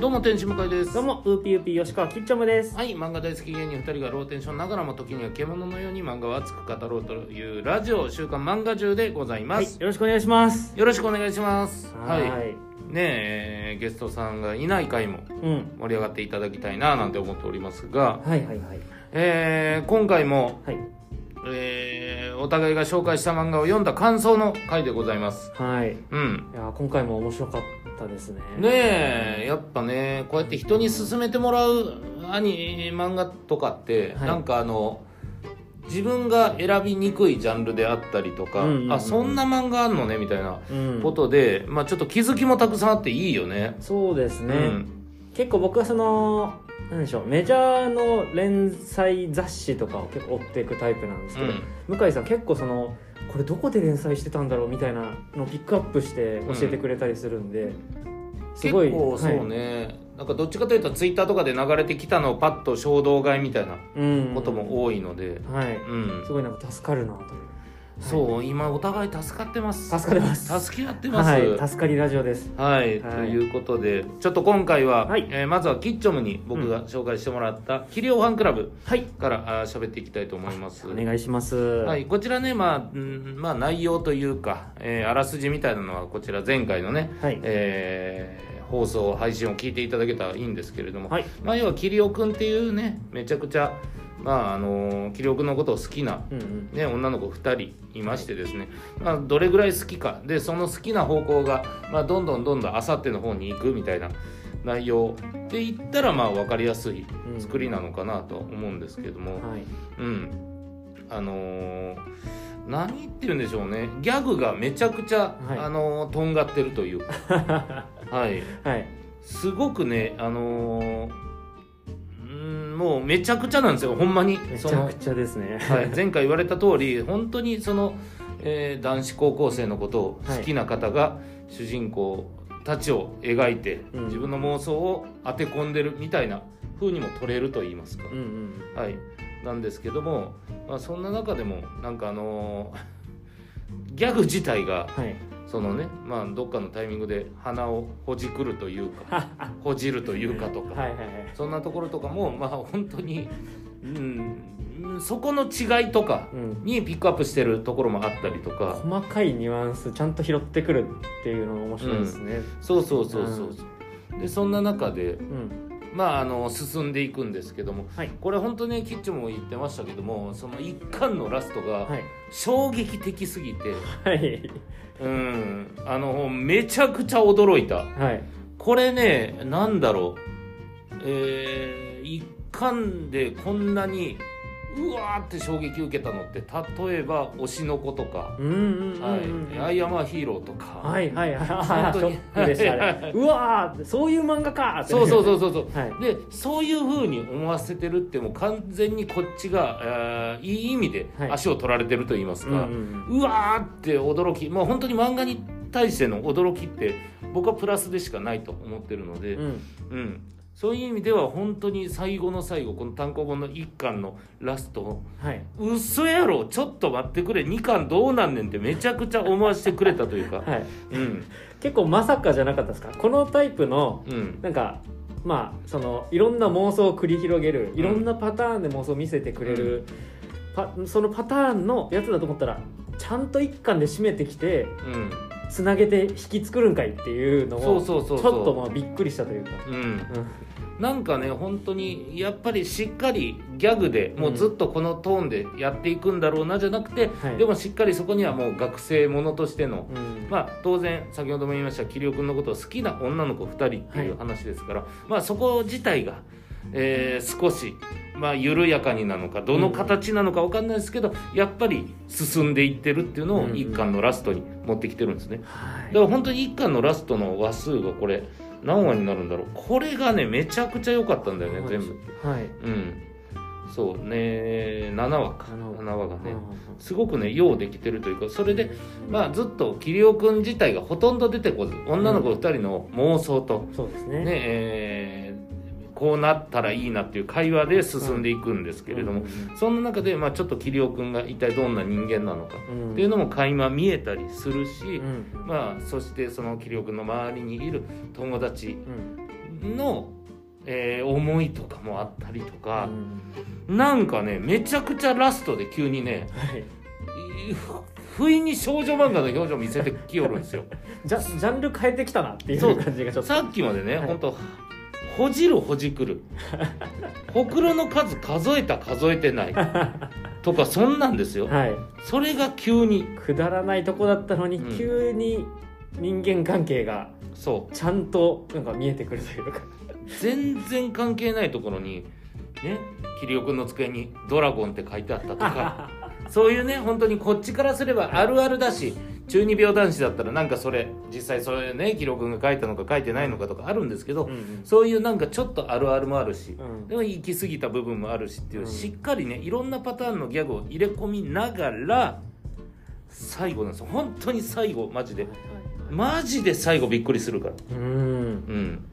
どうも天使向井です。どうもウーピーウーピー吉川きっちょむです。はい漫画大好き芸人2人がローテンションながらも時には獣のように漫画を熱く語ろうというラジオ週刊漫画中でございまはいす、よろしくお願いします。よろしくお願いします。はい。い。ねえゲストさんがいない回もうん。盛り上がっていただきたいななんて思っておりますが、はいはいはい。えー今回も、はい。えーお互いが紹介した漫画を読んだ感想の回でございます。はい。いうん。や今回も面白かったですね。ねえやっぱねこうやって人に勧めてもらうアニ漫画とかって、はい。なんかあの自分が選びにくいジャンルであったりとか、うんうんうんあそんな漫画あんのねみたいなうん。ことで、まあちょっと気づきもたくさんあっていいよね。そうですね、うん。結構僕はそのなんでしょうメジャーの連載雑誌とかを結構追っていくタイプなんですけど、向井さん結構そのこれどこで連載してたんだろうみたいなのをピックアップして教えてくれたりするんで、す結ごい構そうね、なんかどっちかというとツイッターとかで流れてきたのをパッと衝動買いみたいなはいうんことも多いので、はいうん。すごいなんか助かるなとそう今お互い助かってます。助かります。助け合ってます、はい助かりラジオです。はい、はい。ということでちょっと今回は、はい。えーまずはキッチョムに僕が紹介してもらった「キリオファンクラブはい」からあー喋っていきたいと思います。お願いします。はい、こちらね、まあ、うんまあ、内容というか、えーあらすじみたいなのはこちら前回のね、はい。えー放送配信を聞いていただけたらいいんですけれども、はい。まあ、要はキリオくんっていうねめちゃくちゃ、まああのーキリオくんのことを好きなうんうん。ね、女の子2人いましてですね、まあ、どれぐらい好きか。でその好きな方向が、まあ、どんどんどんどんあさっての方に行くみたいな内容で言ったらまあ分かりやすいうん。作りなのかなと思うんですけども、はい。うん。あのー何言ってるんでしょうね。ギャグがめちゃくちゃ、はい。あのーとんがってるという。か、はい、はい。すごくねあのーうんもうめちゃくちゃなんですよほんまに。めちゃくちゃですね。はい、前回言われた通り本当にその、えー男子高校生のことを好きな方が主人公たちを描いて、うん。自分の妄想を当て込んでるみたいな風にも取れると言いますか、うんうん。はい、なんですけども、まあ、そんな中でもなんかあのーギャグ自体がはいそのね、まあ、どっかのタイミングで鼻をほじくるというか ほじるというかとか、はいはいはい。そんなところとかもまあ本当に、うん、そこの違いとかうん。にピックアップしてるところもあったりとか。細かいニュアンスちゃんと拾ってくるっていうのが面白いですね。そうそうそうそう、でそんな中でうんまああの進んでいくんですけどもはい。これ本当ねキッチンも言ってましたけどもその一巻のラストがはい。衝撃的すぎて、はい。うんあのめちゃくちゃ驚いた。はい。これねなんだろう。えー、一巻でこんなにうわーって衝撃受けたのって例えば推しの子とか。アイアマーヒーローとか、はいはいはい。あ本当に。ーショックでしたね うわーそういう漫画か。そうそうそうそうそう。はい。でそういうふうに思わせてるってもう完全にこっちが、えーいい意味ではい。足を取られてると言いますか、うんうわーって驚き。もう本当に漫画に対しての驚きって僕はプラスでしかないと思ってるので、うんうん。うん、そういう意味では本当に最後の最後この単行本の1巻のラストはい。嘘やろちょっと待ってくれ2巻どうなんねんってめちゃくちゃ思わせてくれたというか、はい。うん。結構まさかじゃなかったですか？このタイプのうん。なんかまあそのいろんな妄想を繰り広げるん。いろんなパターンで妄想を見せてくれる、パそのパターンのやつだと思ったらちゃんと一巻で締めてきてうん。つなげて引き作るんかいっていうのをそうそうそうそう。ちょっとまあびっくりしたというか、うん。うんなんかね本当にやっぱりしっかりギャグでもうずっとこのトーンでやっていくんだろうなじゃなくて、はい。でもしっかりそこにはもう学生ものとしての、うん。まあ当然先ほども言いました桐生君のことを好きな女の子2人っていう話ですから、まあそこ自体が、えー少し。まあ緩やかになのかどの形なのか分かんないですけど、やっぱり進んでいってるっていうのをうんうん。一巻のラストに持ってきてるんですね。はい。だから本当に一巻のラストの話数がこれ何話になるんだろう。これがねめちゃくちゃ良かったんだよね全部。はい。うん。そうね7話か。7 7話がね。うんすごくねようできてるというかそれでまあずっと桐生君自体がほとんど出てこず女の子2人の妄想と。そうですね。ねえーこうなったらいいなっていう会話で進んでいくんですけれども、そんな中で、まあ、ちょっと桐生君が一体どんな人間なのかうんっていうのも垣間見えたりするし、うん。まあ、そしてその桐生君の周りにいる友達うん。の、えー思いとかもあったりとうか、ん。なんかねめちゃくちゃラストで急にねはい。ふ不意に少女漫画の表情見せてきよるんですよ。ジャジャンル変えてきたなっていう感じがちょっと。さっきまでね、はい。ほんとほじるほじくる。ほくろの数数えた数えてない。とかそんなんですよ。はい。それが急に。くだらないとこだったのに、うん。急に人間関係がそう。ちゃんとなんか見えてくるというか。全然関係ないところにね桐生君の机に「ドラゴン」って書いてあったとか。そういうね本当にこっちからすればあるあるだし中二病男子だったらなんかそれ実際それね桐生君が書いたのか書いてないのかとかあるんですけど、うんうん。そういうなんかちょっとあるあるもあるし、うん。でも行き過ぎた部分もあるしっていう、うん。しっかりねいろんなパターンのギャグを入れ込みながら最後なんですよ。本当に最後マジで。マジで最後びっくりするから。うん。うん。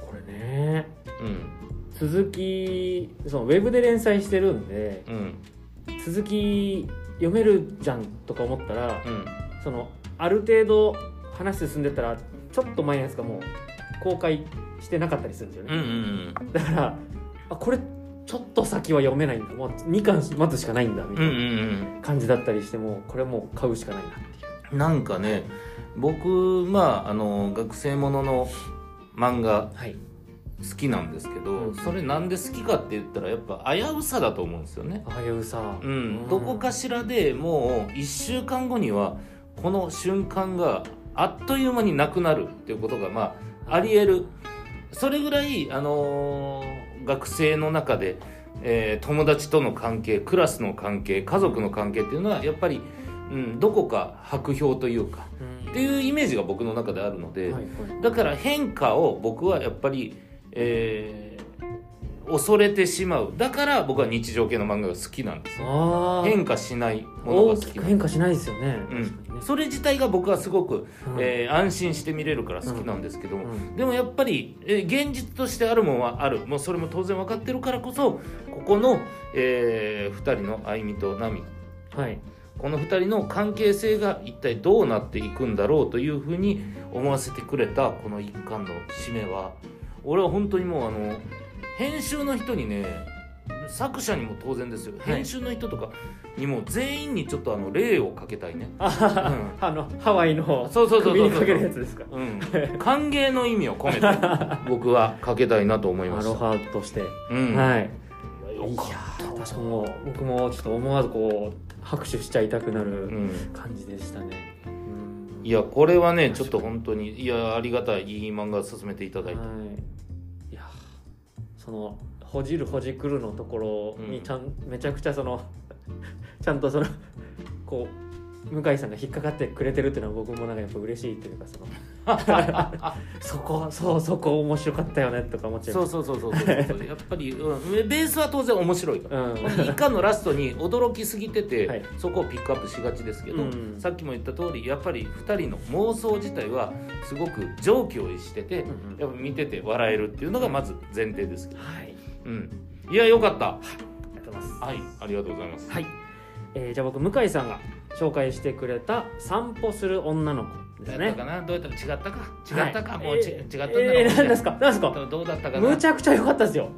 これね。うん。続きそのウェブで連載してるんでうん。続き読めるじゃんとか思ったらうんそのある程度話進んでったらちょっと前のやつがもう公開してなかったりするんですようんうね、ん。だからあこれちょっと先は読めないんだ。もう2巻待つしかないんだみたうんういん。な感じだったりしてもこれもう買うしかないなっていう。うんなんかね僕まああの学生ものの漫画はい。好きなんですけど、うんそれなんで好きかって言ったらやっぱ危うさだと思うんですよね。ああいうさ、うん、どこかしらでもう1週間後にはこの瞬間があっという間になくなるっていうことがまあありえる。それぐらい、あのー学生の中で、えー友達との関係クラスの関係家族の関係っていうのはやっぱり、うん、どこか薄氷というかうん。っていうイメージが僕の中であるので、はいはい。だから変化を僕はやっぱり、えー恐れてしまう。だから僕は日常系の漫画が好きなんです変化しないものが大好きなきく変化しないですよね、うん。それ自体が僕はすごく、うん。えー安心して見れるから好きなんですけども、うん。でもやっぱり、えー現実としてあるものはある。もうそれも当然分かってるからこそここの、え2人のあいみとなみはい。この2人の関係性が一体どうなっていくんだろうというふうに思わせてくれたこの一巻の締めは。俺は本当にもうあの編集の人にね作者にも当然ですよ、はい。編集の人とかにも全員にちょっとあの礼をかけたいね。あははあのハワイのそうそうそうそうかけるやつですか？うん、歓迎の意味を込めて僕はかけたいなと思いました。アロハとして、うん、はい。いやー確かにもう僕もちょっと思わずこう拍手しちゃいたくなた。るうん。感じでしたね、うん。いやこれはねちょっと本当にいやありがたい。いい漫画進めていただいて、はい、そのほじるほじくるのところにちゃん、めちゃくちゃその ちゃんとそのこう向井さんが引っかかってくれてるっていうのは僕もなんかやっぱ嬉しいっていうかその そこそうそこ面白かったよねとか思っちゃいそうますそうそう。そうそうやっぱり、うん、ベースは当然面白いから。うん。この一巻のラストに驚きすぎてて、はい。そこをピックアップしがちですけど、うん。さっきも言った通りやっぱり2人の妄想自体はすごく常軌を逸してて、うんうん。やっぱ見てて笑えるっていうのがまず前提ですけど、はい。うん、いやよかった。ありがとうございます。はい。ありがとうございます。はい、えーじゃあ僕向井さんが紹介してくれた散歩する女の子ですね。どうやったかな？どうやったか？違ったか？違ったか、はいもうち、えー違ったんだろうえー何ですか？何ですか？どうだったかな？むちゃくちゃ良かったですよ。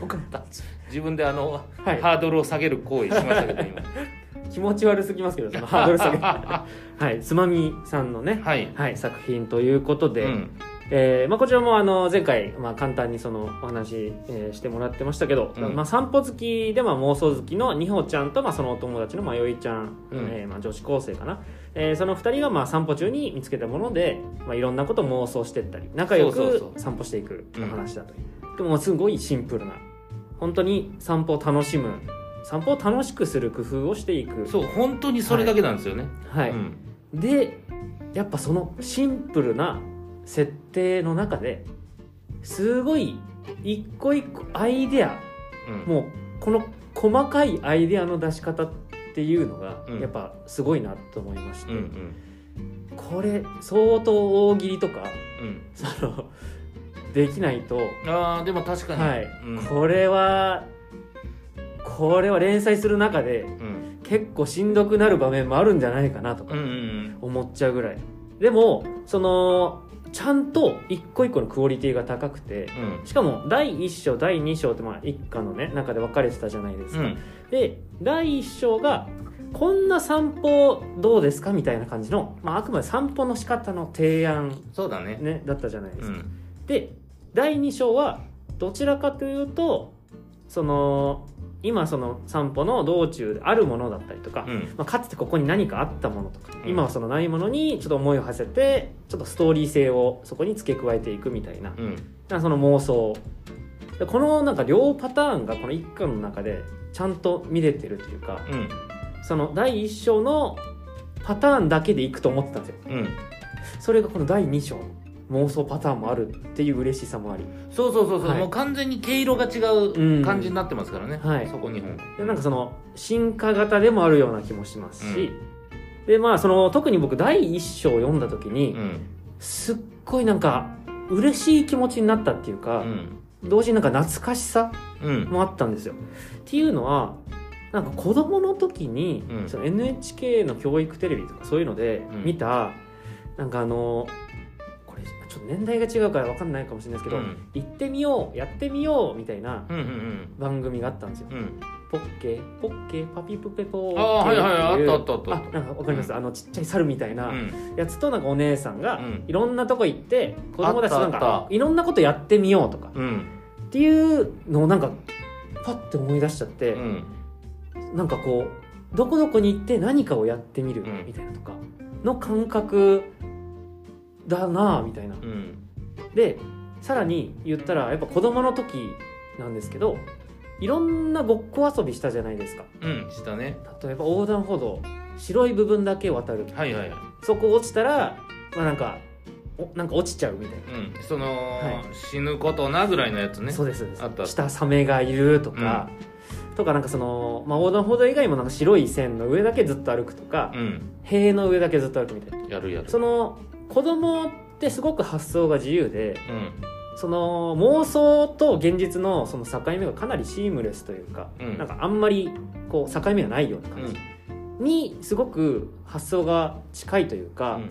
よかった。自分であの、はい。ハードルを下げる行為しましたけど今。気持ち悪すぎますけどそのハードル下げ はい。つまみさんのねはい、はい、作品ということで、うんえーまあ、こちらもあの前回、まあ、簡単にそのお話、えーしてもらってましたけど、うん。まあ、散歩好きで、まあ、妄想好きのにほちゃんと、まあ、そのお友達のまよいちゃん、うん。えーまあ、女子高生かな、えーその2人がまあ散歩中に見つけたもので、まあ、いろんなことを妄想していったり仲良く散歩していくお話だという、でもすごいシンプルな本当に散歩を楽しむ散歩を楽しくする工夫をしていく。そう本当にそれだけなんですよね、はい、うん。でやっぱそのシンプルな設定の中ですごい一個一個アイデアうん。もうこの細かいアイデアの出し方っていうのがうん。やっぱすごいなと思いまして、うんうん。これ相当大喜利とかうん。そのできないと、あーでも確かに、はい。うん。これはこれは連載する中でうん。結構しんどくなる場面もあるんじゃないかなとか思っちゃうぐらい。でもそのちゃんと一個一個のクオリティが高くてうん。しかも第1章第2章ってまあ一家のね中で分かれてたじゃないですか、うん。で第1章がこんな散歩どうですかみたいな感じの、まあ、あくまで散歩の仕方の提案、そうだね。ね、だったじゃないですか、うん。で第2章はどちらかというとその今その散歩の道中であるものだったりとか、うん。まあ、かつてここに何かあったものとか、うん。今はそのないものにちょっと思いを馳せてちょっとストーリー性をそこに付け加えていくみたいなうん。その妄想。でこのなんか両パターンがこの一巻の中でちゃんと見れてるというかうん。その第1章のパターンだけでいくと思ってたんですよ。うん。それがこの第2章妄想パターンもあるっていう嬉しさもあり。そうそうそうそう、はい。もう完全に毛色が違うんう感じになってますからね、はい。そこ日本。でなんかその進化型でもあるような気もしますし、でまあその特に僕第1章を読んだ時に、うんすっごいなんか嬉しい気持ちになったっていううか、ん。同時になんか懐かしさうん。もあったんですよ。っていうのはなんか子供の時に、うん。その NHK の教育テレビとかそういうのでうん。見た、なんかあのこれちょっと年代が違うから分かんないかもしれないですけど、うん。行ってみようやってみようみたいなうんうん番組があったんですよ。うん。うんポッケポッケパピプペポーケあーはいはいあったあったあった。あなんかわかります、あのちっちゃい猿みたいなうん。やつとなんかお姉さんがうん。いろんなとこ行って子供たちとなんかいろんなことやってみようとか。うん。っていうのをなんかパッて思い出しちゃって、うん。なんかこうどこどこに行って何かをやってみるうんみたいなとかの感覚だなあみたいな。うん。でさらに言ったらやっぱ子供の時なんですけどいろんなごっこ遊びしたじゃないですか。うんしたね。例えば横断歩道白い部分だけ渡るはいはいはい。そこ落ちたらまあなんかおなんか落ちちゃうみたいな、うん。その、は死ぬことなぐらいのやつね。そうですあった下サメがいるとか、とかなんかその、まあ、横断歩道以外もなんか白い線の上だけずっと歩くとか、うん。塀の上だけずっと歩くみたいな。やるやる。その子供ってすごく発想が自由でうん。その妄想と現実のその境目がかなりシームレスというか、うん。なんかあんまりこう境目がないような感じ、にすごく発想が近いというか、うん。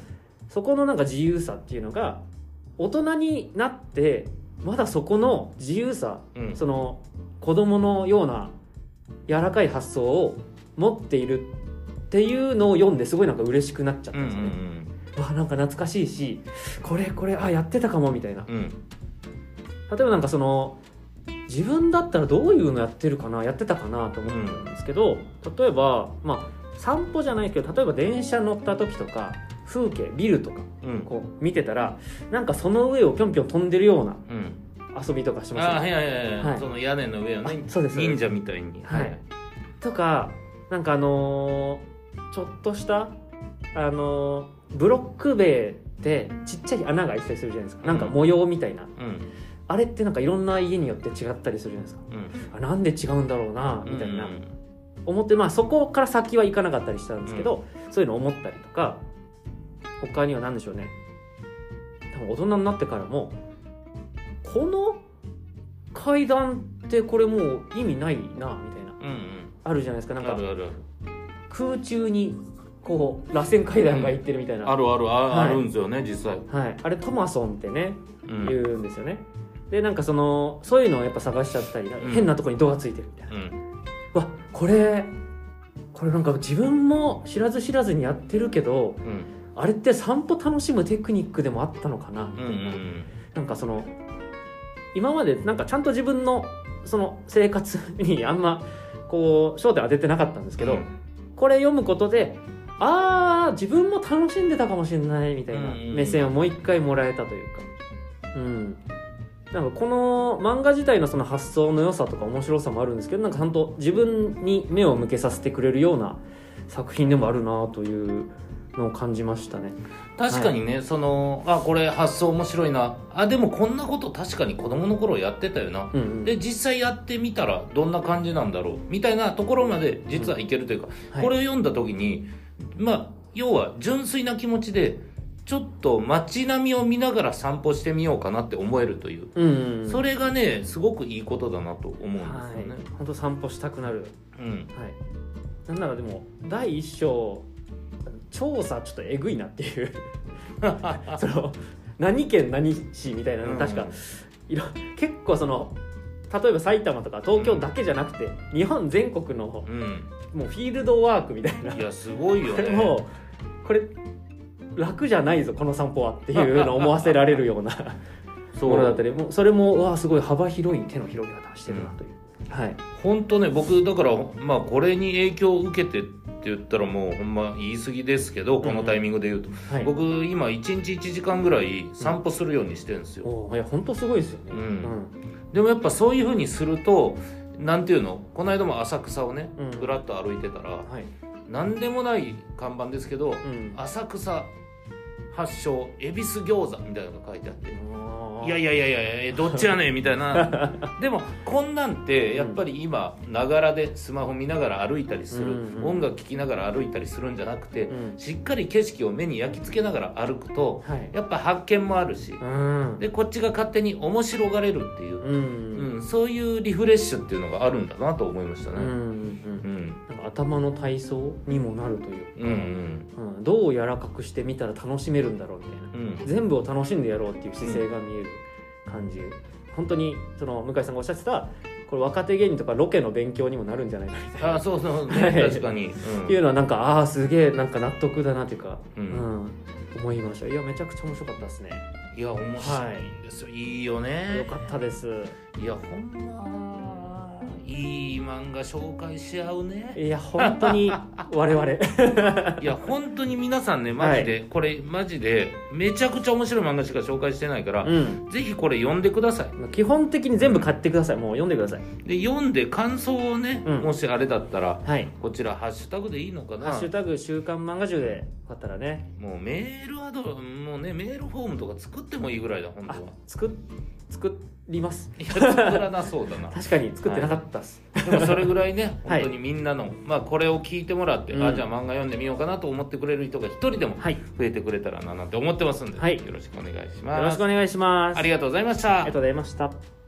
そこのなんか自由さっていうのが大人になってまだそこの自由さうん。その子供のような柔らかい発想を持っているっていうのを読んですごいなんか嬉しくなっちゃったうんんですね。わなんか懐かしいしこれこれあやってたかもみたいな。うん。うん例えばなんかその自分だったらどういうのやってるかなやってたかなと思ったんですけど、例えばまあ散歩じゃないけど例えば電車乗った時とか風景ビルとかうん。こう見てたらなんかその上をぴょんぴょん飛んでるようなうん。遊びとかしますあーはいはいはい、はい。はい。その屋根の上をねあそうです。忍者みたいに。はい。とかなんかあのーちょっとしたあのーブロック塀ってちっちゃい穴が開いてたりするじゃないですか。なんか模様みたいな、うん。あれってなんかいろんな家によって違ったりするじゃないですか。うん。あなんで違うんだろうなみたいな、うん。思ってまあそこから先はいかなかったりしたんですけど、そういうの思ったりとか他には何でしょうね。多分大人になってからもこの階段ってこれもう意味ないなみたいな。うんうん。あるじゃないですか。なんか空中にこう螺旋階段が行ってるみたいな、あるあるあ,、はい。あるんですよね実際、はい、あれトマソンってねうん。言うんですよね、でなんかそのそういうのをやっぱ探しちゃったり、ん。変なとこにドがついてるみたいな。うん。わこれこれなんか自分も知らず知らずにやってるけどうん。あれって散歩楽しむテクニックでもあったのかなみたいな、ん。なんかその今までなんかちゃんと自分のその生活にあんまこう焦点当ててなかったんですけど、うん。これ読むことでああ自分も楽しんでたかもしれないみたいなうんうんうん。目線をもう一回もらえたというか。うん。なんかこの漫画自体のその発想の良さとか面白さもあるんですけどなんかちゃんと自分に目を向けさせてくれるような作品でもあるなというのを感じましたね。確かにね、そのあこれ発想面白いな。あでもこんなこと確かに子供の頃やってたよな、うんうん。で実際やってみたらどんな感じなんだろう。みたいなところまで実はいけるというか、はい。これを読んだ時にまあ要は純粋な気持ちでちょっと街並みを見ながら散歩してみようかなって思えるという、うんうん、それがねすごくいいことだなと思うんですよはい。ね。本当散歩したくなる。うん。はい、なんならでも第一章調査ちょっとえぐいなっていう。その何県何市みたいなの確か、いろ結構その例えば埼玉とか東京だけじゃなくて、日本全国のうん、もうフィールドワークみたいな。うん、いやすごいよね。もうこれ楽じゃないぞこの散歩はっていうのを思わせられるような ものだったりもうそれもうわあすごい幅広い手の広げ方してるなという、はい。本当ね僕だからまあこれに影響を受けてって言ったらもうほんま言い過ぎですけどこのタイミングで言うと、はい。僕今1日1時間ぐらい散歩するようにしてるんですよ、おーいや本当すごいですよね。うん。でもやっぱそういうふうにするとなんていうの？この間も浅草をねうん。ふらっと歩いてたら、はい。何でもない看板ですけど、うん。浅草発祥恵比寿餃子みたいなのが書いてあって。いやいややいやいやどっちやねんみたいな。でもこんなんってやっぱり今ながらでスマホ見ながら歩いたりする、うんうん音楽聴きながら歩いたりするんじゃなくて、うん。しっかり景色を目に焼き付けながら歩くとはい。やっぱ発見もあるしうん。でこっちが勝手に面白がれるっていう、うん。うんそういうリフレッシュっていうのがあるんだなと思いましたね。うんうんうん。なんか頭の体操にもなるといううんうん。うん。どう柔らかくしてみたら楽しめるんだろうみたいな。うん。全部を楽しんでやろうっていう姿勢が見える感じ、本当にその向井さんがおっしゃってたこれ若手芸人とかロケの勉強にもなるんじゃないかみたいな。あそうそう。ね はい。確かに、っていうのはなんかああーすげえなんか納得だなというか、ううんん思いました。いやめちゃくちゃ面白かったですね。いや面白いんですよ、い、いよね。よかったです。いやほんまいい漫画紹介し合うね。いや本当に 我々。いや本当に皆さんねマジで、これマジでめちゃくちゃ面白い漫画しか紹介してないから、うん。ぜひこれ読んでください。基本的に全部買ってください。もう読んでください。で読んで感想をね、うん。もしあれだったらはい。こちらハッシュタグでいいのかハなッシュタグ週刊漫画集でよかったらね。もうメールアドもうねメールフォームとか作ってもいいぐらいだ本当あは作っ作ります。いや作らなそうだな。確かに作ってなかったっす、でもそれぐらいねはい。本当にみんなの、まあこれを聞いてもらって、うん。あじゃあ漫画読んでみようかなと思ってくれる人が一人でもはい。増えてくれたらななんて思ってますんで、はい。よろしくお願いします。よろしくお願いします。ありがとうございました。ありがとうございました